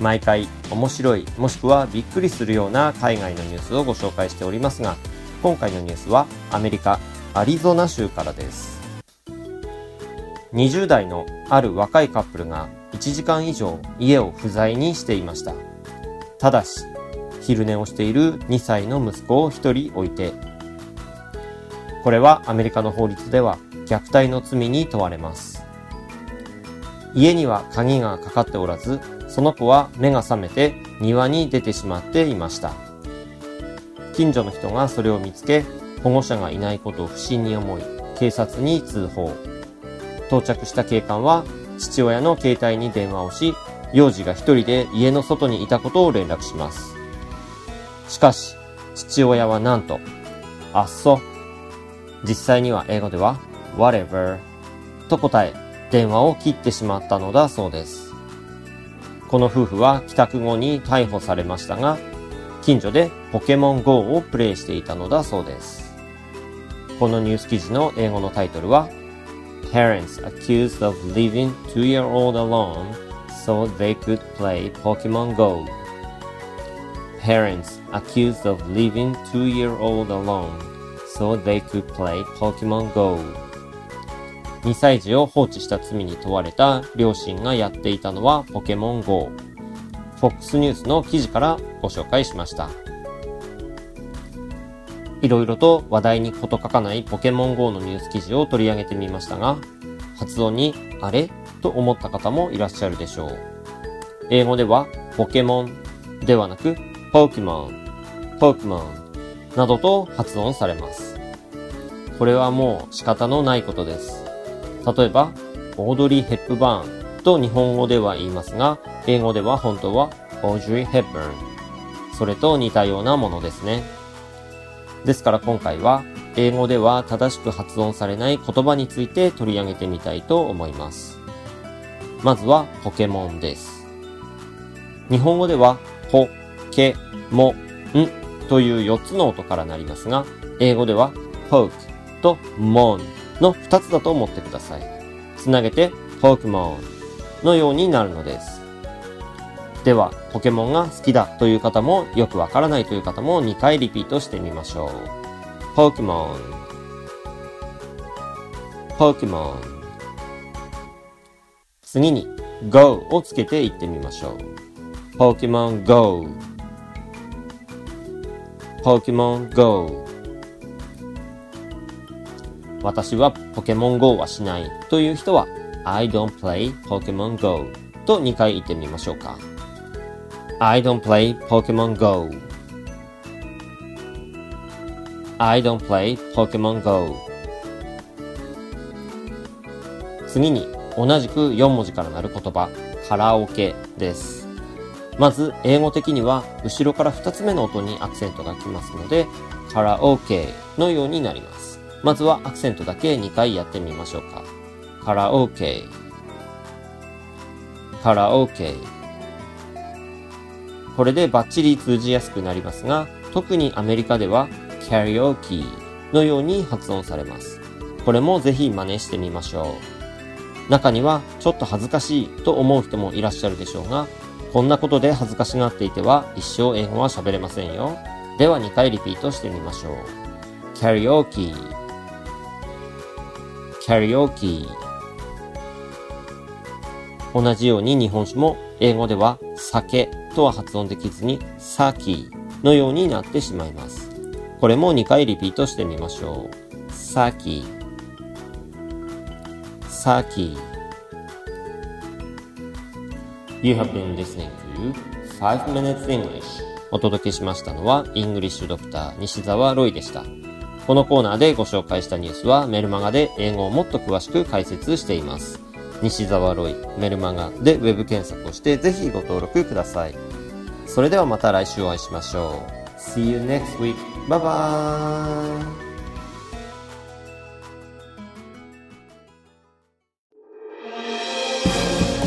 毎回面白いもしくはびっくりするような海外のニュースをご紹介しておりますが今回のニュースはアメリカアリゾナ州からです。20代のある若いカップルが1時間以上家を不在にしていました。ただし、昼寝をしている2歳の息子を1人置いて、これはアメリカの法律では虐待の罪に問われます。家には鍵がかかっておらず、その子は目が覚めて庭に出てしまっていました。近所の人がそれを見つけ、保護者がいないことを不審に思い、警察に通報。到着した警官は父親の携帯に電話をし、幼児が一人で家の外にいたことを連絡します。しかし、父親はなんと、あっそ。実際には英語では、whatever と答え、電話を切ってしまったのだそうです。この夫婦は帰宅後に逮捕されましたが、近所でポケモン GO をプレイしていたのだそうです。このニュース記事の英語のタイトルは、Parents accused of leaving two-year-old alone so they could play Pokemon Go. Parents accused of leaving two-year-old alone so they could play Pokemon Go. 2歳児を放置した罪に問われた両親がやっていたのはポケモン GO。FOX ニュースの記事からご紹介しました。いろいろと話題に事欠かないポケモン GO のニュース記事を取り上げてみましたが、発音にあれと思った方もいらっしゃるでしょう。英語ではポケモンではなくポケモン、ポケモンなどと発音されます。これはもう仕方のないことです。例えば、オードリー・ヘップバーンと日本語では言いますが、英語では本当はオードリー・ヘップバーン。それと似たようなものですね。ですから今回は英語では正しく発音されない言葉について取り上げてみたいと思います。まずはポケモンです。日本語ではポ、ケ、モ、ンという4つの音からなりますが、英語ではポークとモンの2つだと思ってください。つなげてポケモンのようになるのです。では、ポケモンが好きだという方も、よくわからないという方も2回リピートしてみましょう。ポケモン、ポケモン。次に、Go をつけて言ってみましょう。ポケモン Go。ポケモン Go。私はポケモン GO はしないという人は I don't play Pokemon Go と2回言ってみましょうか。I don't play Pokemon Go. I don't play Pokemon Go. 次に同じく4文字からなる言葉、カラオケです。まず、英語的には後ろから2つ目の音にアクセントがきますので、カラオケのようになります。まずはアクセントだけ2回やってみましょうか。カラオケ、カラオケ。これでバッチリ通じやすくなりますが、特にアメリカではキャリオキのように発音されます。これもぜひ真似してみましょう。中にはちょっと恥ずかしいと思う人もいらっしゃるでしょうが、こんなことで恥ずかしがっていては一生英語は喋れませんよ。では2回リピートしてみましょう。キャリオキーキャリオーキー同じように日本酒も英語では酒とは発音できずにサーキーのようになってしまいます。これも2回リピートしてみましょう。サキサキ You have been listening to 5 Minutes English お届けしましたのはイングリッシュドクター西澤ロイでした。このコーナーでご紹介したニュースはメルマガで英語をもっと詳しく解説しています。西澤ロイメルマガでウェブ検索をしてぜひご登録ください。それではまた来週お会いしましょう。See you next week. Bye bye!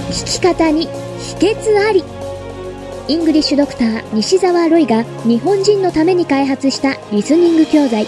聞き方に秘訣ありイングリッシュドクター西澤ロイが日本人のために開発したリスニング教材